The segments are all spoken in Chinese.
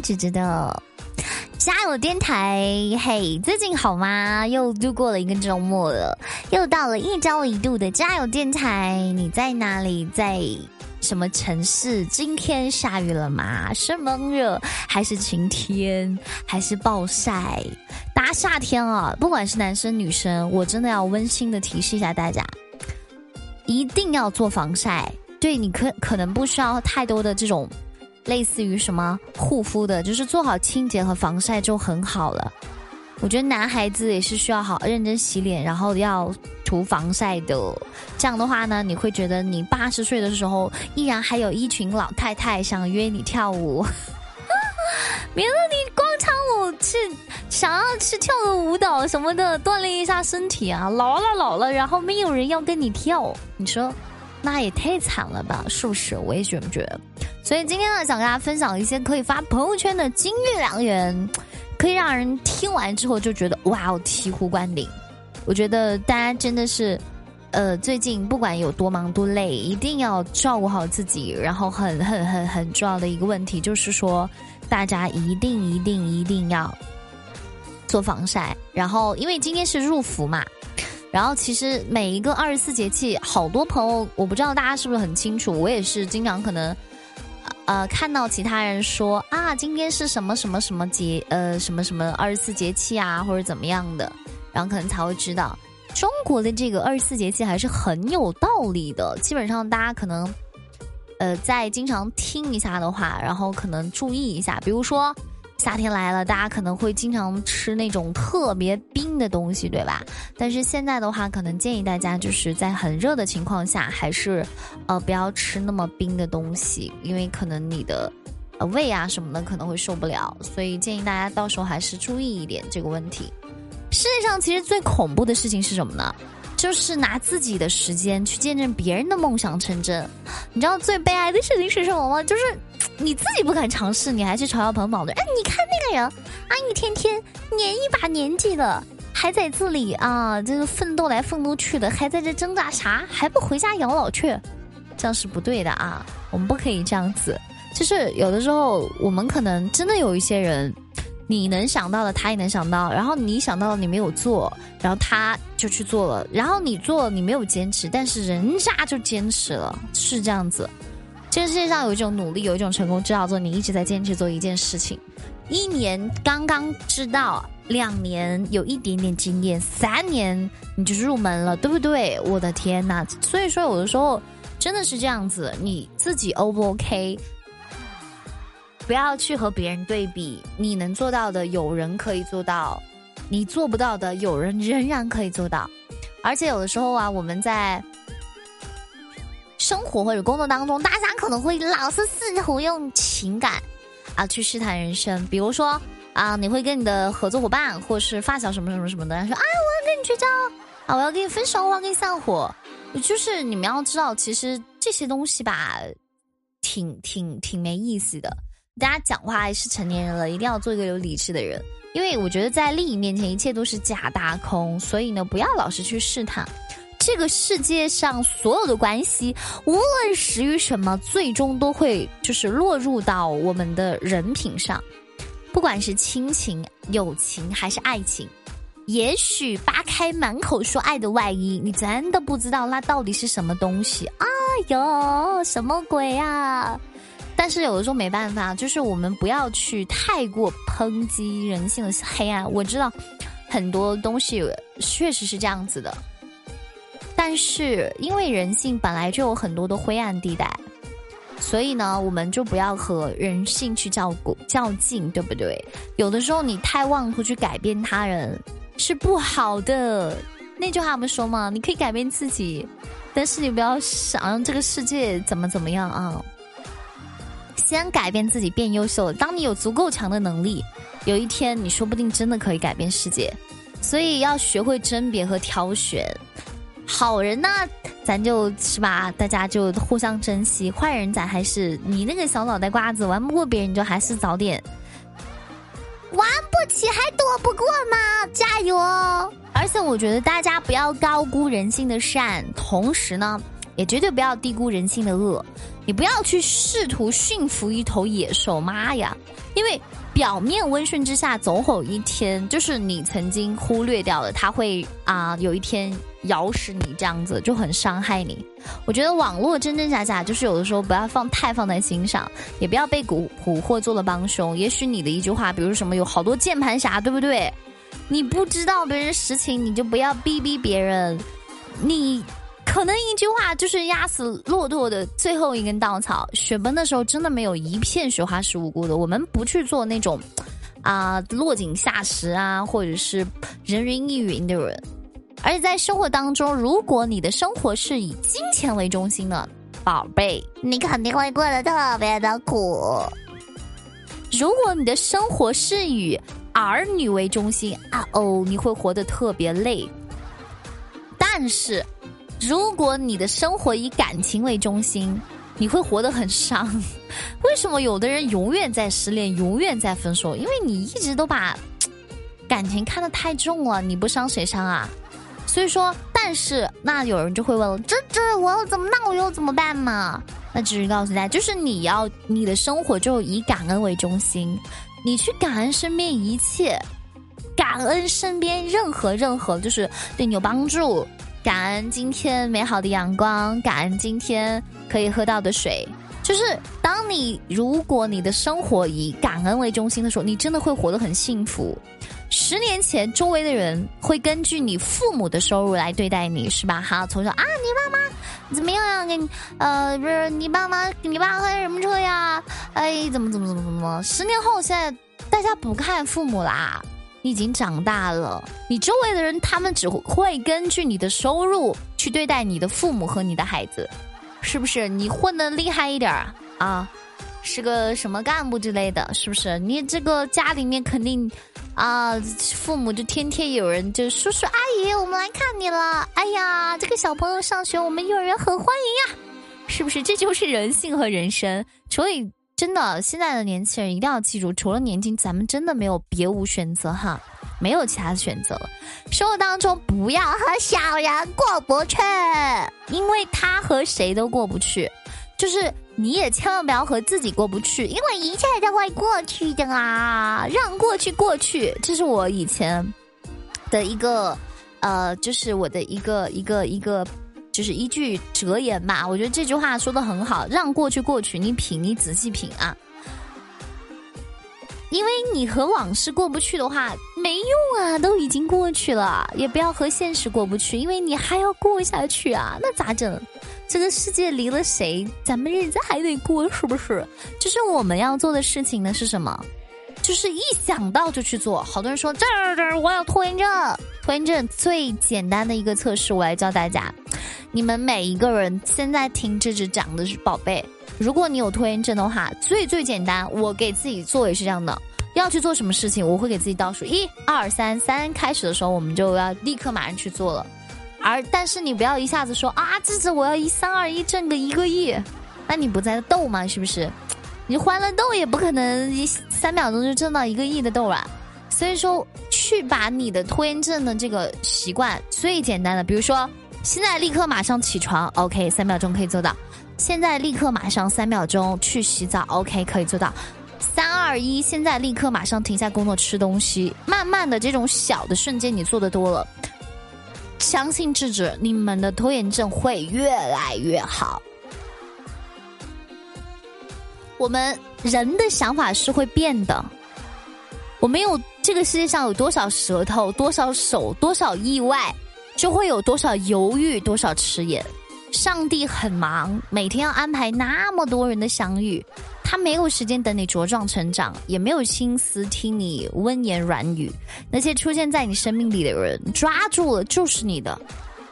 姐姐的加油电台。嘿，最近好吗？又度过了一个周末了，又到了一周一度的加油电台。你在哪里？在什么城市？今天下雨了吗？是闷热还是晴天还是暴晒？大夏天啊，不管是男生女生，我真的要温馨的提示一下大家，一定要做防晒。对你可可能不需要太多的这种，类似于什么护肤的，就是做好清洁和防晒就很好了。我觉得男孩子也是需要好认真洗脸，然后要涂防晒的。这样的话呢，你会觉得你八十岁的时候依然还有一群老太太想约你跳舞，免得你广场舞去想要去跳个舞蹈什么的锻炼一下身体啊。老了老了，然后没有人要跟你跳，你说？那也太惨了吧，是不是？我也觉不觉得。所以今天呢，想跟大家分享一些可以发朋友圈的金玉良言，可以让人听完之后就觉得哇哦，醍醐灌顶。我觉得大家真的是，呃，最近不管有多忙多累，一定要照顾好自己。然后很很很很重要的一个问题就是说，大家一定一定一定要做防晒。然后因为今天是入伏嘛。然后其实每一个二十四节气，好多朋友我不知道大家是不是很清楚，我也是经常可能，呃，看到其他人说啊，今天是什么什么什么节，呃，什么什么二十四节气啊，或者怎么样的，然后可能才会知道中国的这个二十四节气还是很有道理的。基本上大家可能，呃，在经常听一下的话，然后可能注意一下，比如说。夏天来了，大家可能会经常吃那种特别冰的东西，对吧？但是现在的话，可能建议大家就是在很热的情况下，还是呃不要吃那么冰的东西，因为可能你的呃胃啊什么的可能会受不了。所以建议大家到时候还是注意一点这个问题。世界上其实最恐怖的事情是什么呢？就是拿自己的时间去见证别人的梦想成真。你知道最悲哀的事情是什么吗？就是。你自己不敢尝试，你还去嘲笑朋友们？哎，你看那个人啊，一天天年一把年纪了，还在这里啊，这个奋斗来奋斗去的，还在这挣扎啥？还不回家养老去？这样是不对的啊！我们不可以这样子。就是有的时候，我们可能真的有一些人，你能想到的，他也能想到；然后你想到的，你没有做，然后他就去做了；然后你做，你没有坚持，但是人家就坚持了，是这样子。这个世界上有一种努力，有一种成功，叫做你一直在坚持做一件事情。一年刚刚知道，两年有一点点经验，三年你就入门了，对不对？我的天呐！所以说，有的时候真的是这样子，你自己 O 不 OK？不要去和别人对比，你能做到的，有人可以做到；你做不到的，有人仍然可以做到。而且有的时候啊，我们在。生活或者工作当中，大家可能会老是试图用情感啊去试探人生。比如说啊，你会跟你的合作伙伴或是发小什么什么什么的说：“啊，我要跟你绝交啊，我要跟你分手，我要跟你散伙。”就是你们要知道，其实这些东西吧，挺挺挺没意思的。大家讲话是成年人了，一定要做一个有理智的人，因为我觉得在利益面前，一切都是假大空。所以呢，不要老是去试探。这个世界上所有的关系，无论始于什么，最终都会就是落入到我们的人品上。不管是亲情、友情还是爱情，也许扒开满口说爱的外衣，你真的不知道那到底是什么东西。哎呦，什么鬼啊！但是有的时候没办法，就是我们不要去太过抨击人性的黑暗。我知道很多东西确实是这样子的。但是，因为人性本来就有很多的灰暗地带，所以呢，我们就不要和人性去较较劲，对不对？有的时候你太妄图去改变他人是不好的。那句话不说嘛？你可以改变自己，但是你不要想让这个世界怎么怎么样啊！先改变自己，变优秀。当你有足够强的能力，有一天你说不定真的可以改变世界。所以要学会甄别和挑选。好人呢，咱就是吧，大家就互相珍惜；坏人咱还是你那个小脑袋瓜子玩不过别人，你就还是早点玩不起，还躲不过吗？加油！而且我觉得大家不要高估人性的善，同时呢，也绝对不要低估人性的恶。你不要去试图驯服一头野兽，妈呀！因为表面温顺之下，总有一天，就是你曾经忽略掉了，它会啊，有一天咬死你，这样子就很伤害你。我觉得网络真真假假，就是有的时候不要放太放在心上，也不要被蛊蛊惑做了帮凶。也许你的一句话，比如什么有好多键盘侠，对不对？你不知道别人实情，你就不要逼逼别人。你可能一句话就是压死骆驼的最后一根稻草。雪崩的时候，真的没有一片雪花是无辜的。我们不去做那种啊落井下石啊，或者是人云亦云的人。而且在生活当中，如果你的生活是以金钱为中心的，宝贝，你肯定会过得特别的苦。如果你的生活是以儿女为中心啊哦，你会活得特别累。但是，如果你的生活以感情为中心，你会活得很伤。为什么有的人永远在失恋，永远在分手？因为你一直都把感情看得太重了，你不伤谁伤啊？所以说，但是那有人就会问了：这这我要怎么？那我又怎么办嘛？那只是告诉大家，就是你要你的生活就以感恩为中心。你去感恩身边一切，感恩身边任何任何就是对你有帮助，感恩今天美好的阳光，感恩今天可以喝到的水。就是当你如果你的生活以感恩为中心的时候，你真的会活得很幸福。十年前，周围的人会根据你父母的收入来对待你，是吧？哈，从小啊，你爸妈怎么样呀？给你呃，不是你爸妈，你爸开什么车呀？哎，怎么怎么怎么怎么？十年后，现在大家不看父母啦，你已经长大了，你周围的人他们只会根据你的收入去对待你的父母和你的孩子，是不是？你混的厉害一点啊，是个什么干部之类的，是不是？你这个家里面肯定。啊，父母就天天有人就叔叔阿姨，我们来看你了。哎呀，这个小朋友上学，我们幼儿园很欢迎呀，是不是？这就是人性和人生。所以，真的，现在的年轻人一定要记住，除了年轻，咱们真的没有别无选择哈，没有其他的选择了。生活当中不要和小人过不去，因为他和谁都过不去，就是。你也千万不要和自己过不去，因为一切都会过去的啊！让过去过去，这是我以前的一个呃，就是我的一个一个一个，就是一句哲言吧。我觉得这句话说的很好，让过去过去，你品，你仔细品啊。因为你和往事过不去的话，没用啊，都已经过去了。也不要和现实过不去，因为你还要过下去啊，那咋整？这个世界离了谁，咱们日子还得过，是不是？就是我们要做的事情呢是什么？就是一想到就去做。好多人说这儿这儿我有拖延症，拖延症最简单的一个测试，我来教大家。你们每一个人现在听这只讲的是宝贝，如果你有拖延症的话，最最简单，我给自己做也是这样的。要去做什么事情，我会给自己倒数一二三三，开始的时候我们就要立刻马上去做了。而但是你不要一下子说啊，这次我要一三二一挣个一个亿，那你不在斗吗？是不是？你欢乐豆也不可能一三秒钟就挣到一个亿的豆啊。所以说，去把你的拖延症的这个习惯最简单的，比如说现在立刻马上起床，OK，三秒钟可以做到；现在立刻马上三秒钟去洗澡，OK，可以做到；三二一，现在立刻马上停下工作吃东西。慢慢的，这种小的瞬间你做的多了。相信智者，你们的拖延症会越来越好。我们人的想法是会变的。我们有这个世界上有多少舌头，多少手，多少意外，就会有多少犹豫，多少迟延。上帝很忙，每天要安排那么多人的相遇。他没有时间等你茁壮成长，也没有心思听你温言软语。那些出现在你生命里的人，抓住了就是你的，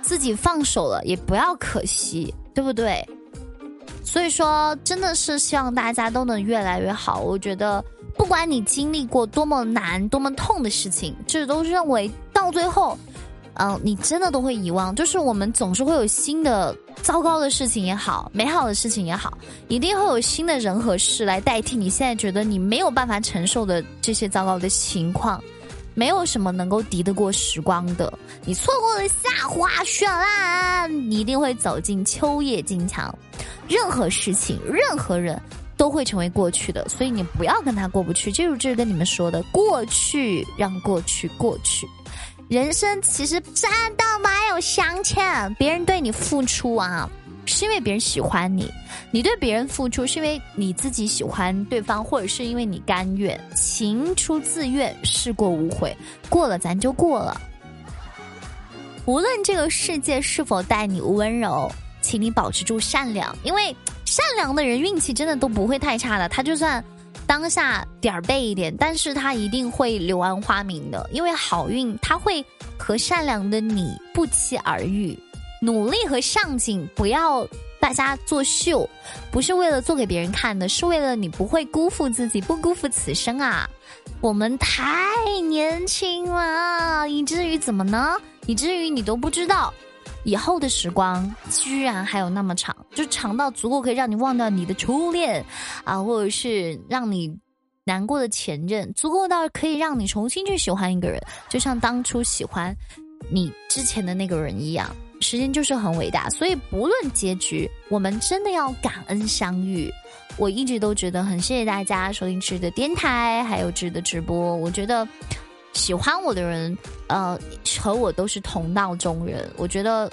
自己放手了也不要可惜，对不对？所以说，真的是希望大家都能越来越好。我觉得，不管你经历过多么难、多么痛的事情，这都认为到最后。嗯，你真的都会遗忘，就是我们总是会有新的糟糕的事情也好，美好的事情也好，一定会有新的人和事来代替你现在觉得你没有办法承受的这些糟糕的情况。没有什么能够敌得过时光的。你错过了夏花绚烂，你一定会走进秋叶金强。任何事情，任何人都会成为过去的，所以你不要跟他过不去。就是这是跟你们说的，过去让过去过去。人生其实真的没有相欠，别人对你付出啊。是因为别人喜欢你，你对别人付出是因为你自己喜欢对方，或者是因为你甘愿，情出自愿，事过无悔，过了咱就过了。无论这个世界是否待你温柔，请你保持住善良，因为善良的人运气真的都不会太差的。他就算当下点儿背一点，但是他一定会柳暗花明的，因为好运他会和善良的你不期而遇。努力和上进，不要大家作秀，不是为了做给别人看的，是为了你不会辜负自己，不辜负此生啊！我们太年轻了，以至于怎么呢？以至于你都不知道，以后的时光居然还有那么长，就长到足够可以让你忘掉你的初恋啊，或者是让你难过的前任，足够到可以让你重新去喜欢一个人，就像当初喜欢你之前的那个人一样。时间就是很伟大，所以不论结局，我们真的要感恩相遇。我一直都觉得很谢谢大家收听值的电台，还有值的直播。我觉得喜欢我的人，呃，和我都是同道中人。我觉得，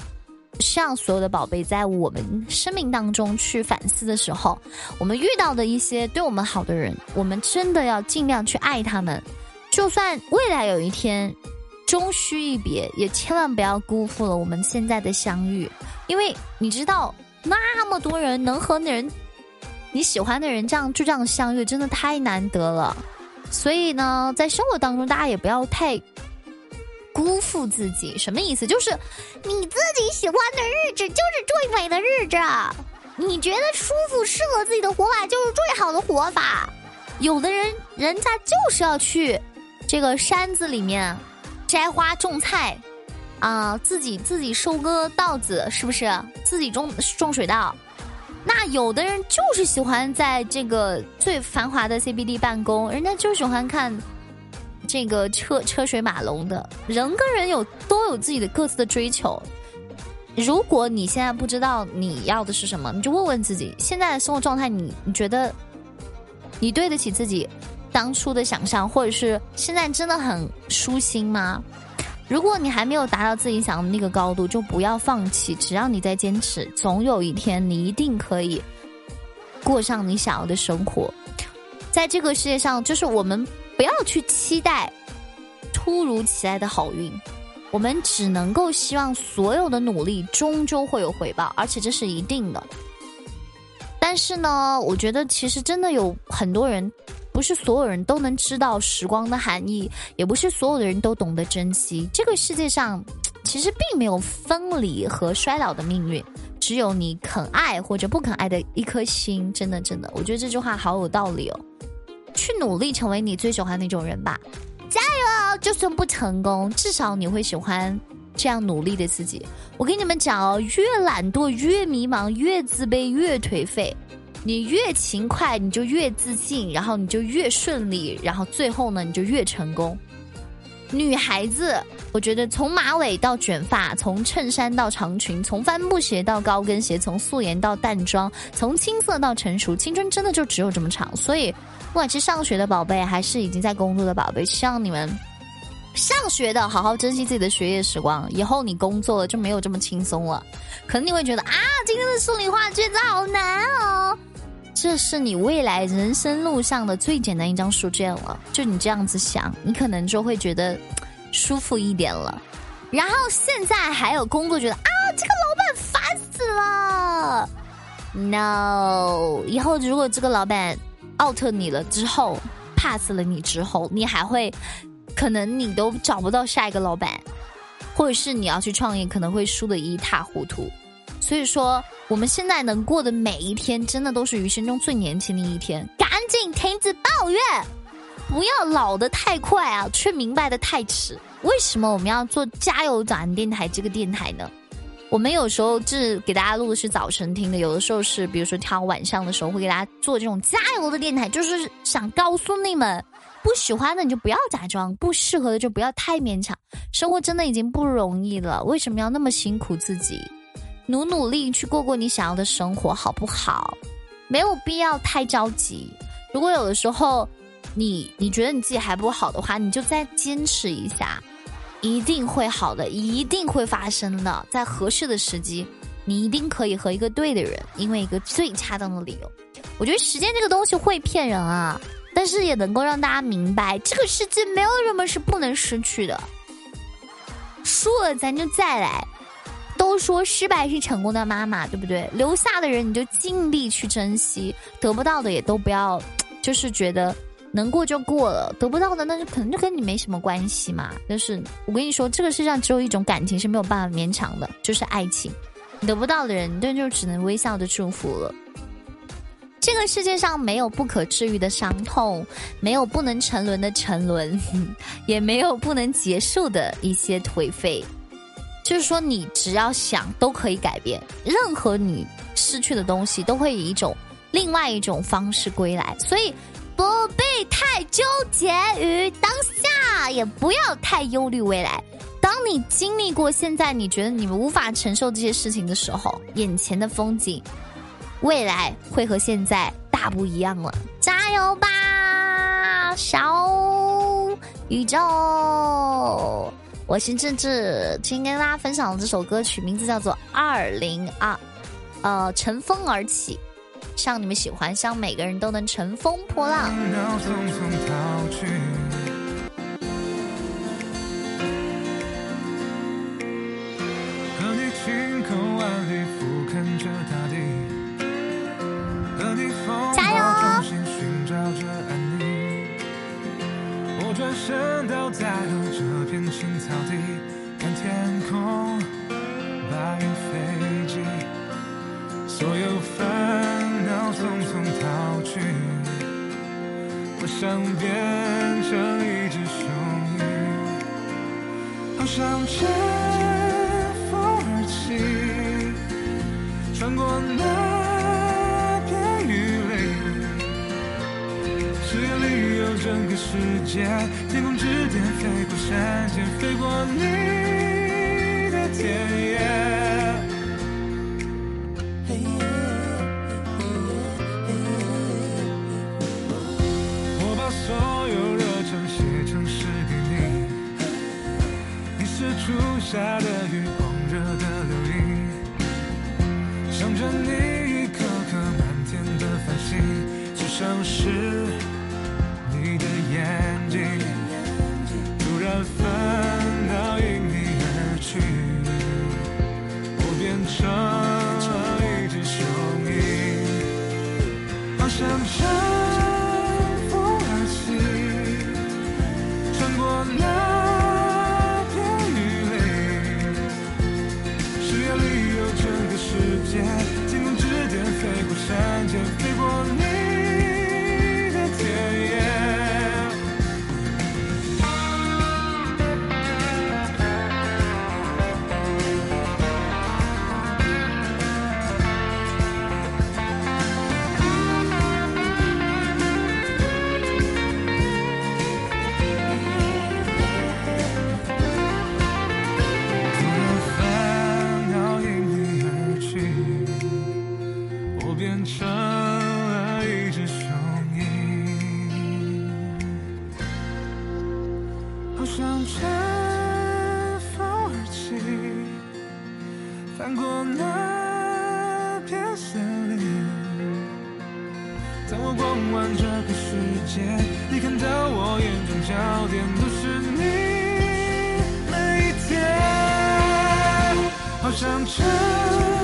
像所有的宝贝，在我们生命当中去反思的时候，我们遇到的一些对我们好的人，我们真的要尽量去爱他们。就算未来有一天。终须一别，也千万不要辜负了我们现在的相遇，因为你知道，那么多人能和那人你喜欢的人这样就这样相遇，真的太难得了。所以呢，在生活当中，大家也不要太辜负自己。什么意思？就是你自己喜欢的日子就是最美的日子，你觉得舒服、适合自己的活法就是最好的活法。有的人，人家就是要去这个山子里面。摘花种菜，啊，自己自己收割稻子，是不是？自己种种水稻。那有的人就是喜欢在这个最繁华的 CBD 办公，人家就喜欢看这个车车水马龙的。人跟人有都有自己的各自的追求。如果你现在不知道你要的是什么，你就问问自己，现在的生活状态，你你觉得你对得起自己？当初的想象，或者是现在真的很舒心吗？如果你还没有达到自己想的那个高度，就不要放弃。只要你在坚持，总有一天你一定可以过上你想要的生活。在这个世界上，就是我们不要去期待突如其来的好运，我们只能够希望所有的努力终究会有回报，而且这是一定的。但是呢，我觉得其实真的有很多人。不是所有人都能知道时光的含义，也不是所有的人都懂得珍惜。这个世界上，其实并没有分离和衰老的命运，只有你肯爱或者不肯爱的一颗心。真的，真的，我觉得这句话好有道理哦。去努力成为你最喜欢那种人吧，加油！就算不成功，至少你会喜欢这样努力的自己。我跟你们讲哦，越懒惰，越迷茫，越自卑，越颓废。你越勤快，你就越自信，然后你就越顺利，然后最后呢，你就越成功。女孩子，我觉得从马尾到卷发，从衬衫到长裙，从帆布鞋到高跟鞋，从素颜到淡妆，从青涩到成熟，青春真的就只有这么长。所以，不管是上学的宝贝，还是已经在工作的宝贝，希望你们上学的好好珍惜自己的学业时光。以后你工作了就没有这么轻松了，可能你会觉得啊，今天的数理化卷子好难哦。这是你未来人生路上的最简单一张书卷了，就你这样子想，你可能就会觉得舒服一点了。然后现在还有工作，觉得啊，这个老板烦死了。No，以后如果这个老板 out 你了之后，pass 了你之后，你还会可能你都找不到下一个老板，或者是你要去创业，可能会输得一塌糊涂。所以说，我们现在能过的每一天，真的都是余生中最年轻的一天。赶紧停止抱怨，不要老的太快啊，却明白的太迟。为什么我们要做加油早安电台这个电台呢？我们有时候是给大家录的是早晨听的，有的时候是比如说挑晚上的时候会给大家做这种加油的电台，就是想告诉你们，不喜欢的你就不要假装，不适合的就不要太勉强。生活真的已经不容易了，为什么要那么辛苦自己？努努力去过过你想要的生活，好不好？没有必要太着急。如果有的时候你你觉得你自己还不好的话，你就再坚持一下，一定会好的，一定会发生的，在合适的时机。你一定可以和一个对的人，因为一个最恰当的理由。我觉得时间这个东西会骗人啊，但是也能够让大家明白，这个世界没有什么是不能失去的。输了咱就再来。说失败是成功的妈妈，对不对？留下的人你就尽力去珍惜，得不到的也都不要，就是觉得能过就过了，得不到的那就可能就跟你没什么关系嘛。就是我跟你说，这个世上只有一种感情是没有办法勉强的，就是爱情。得不到的人，那就只能微笑的祝福了。这个世界上没有不可治愈的伤痛，没有不能沉沦的沉沦，也没有不能结束的一些颓废。就是说，你只要想，都可以改变。任何你失去的东西，都会以一种另外一种方式归来。所以，不必太纠结于当下，也不要太忧虑未来。当你经历过现在你觉得你们无法承受这些事情的时候，眼前的风景，未来会和现在大不一样了。加油吧，小宇宙！我是志志，今天跟大家分享的这首歌曲名字叫做《二零二》，呃，乘风而起，希望你们喜欢，希望每个人都能乘风破浪。整个世界，天空之巅，飞过山间，飞过你的田野。变成一只雄鹰，好想乘想着。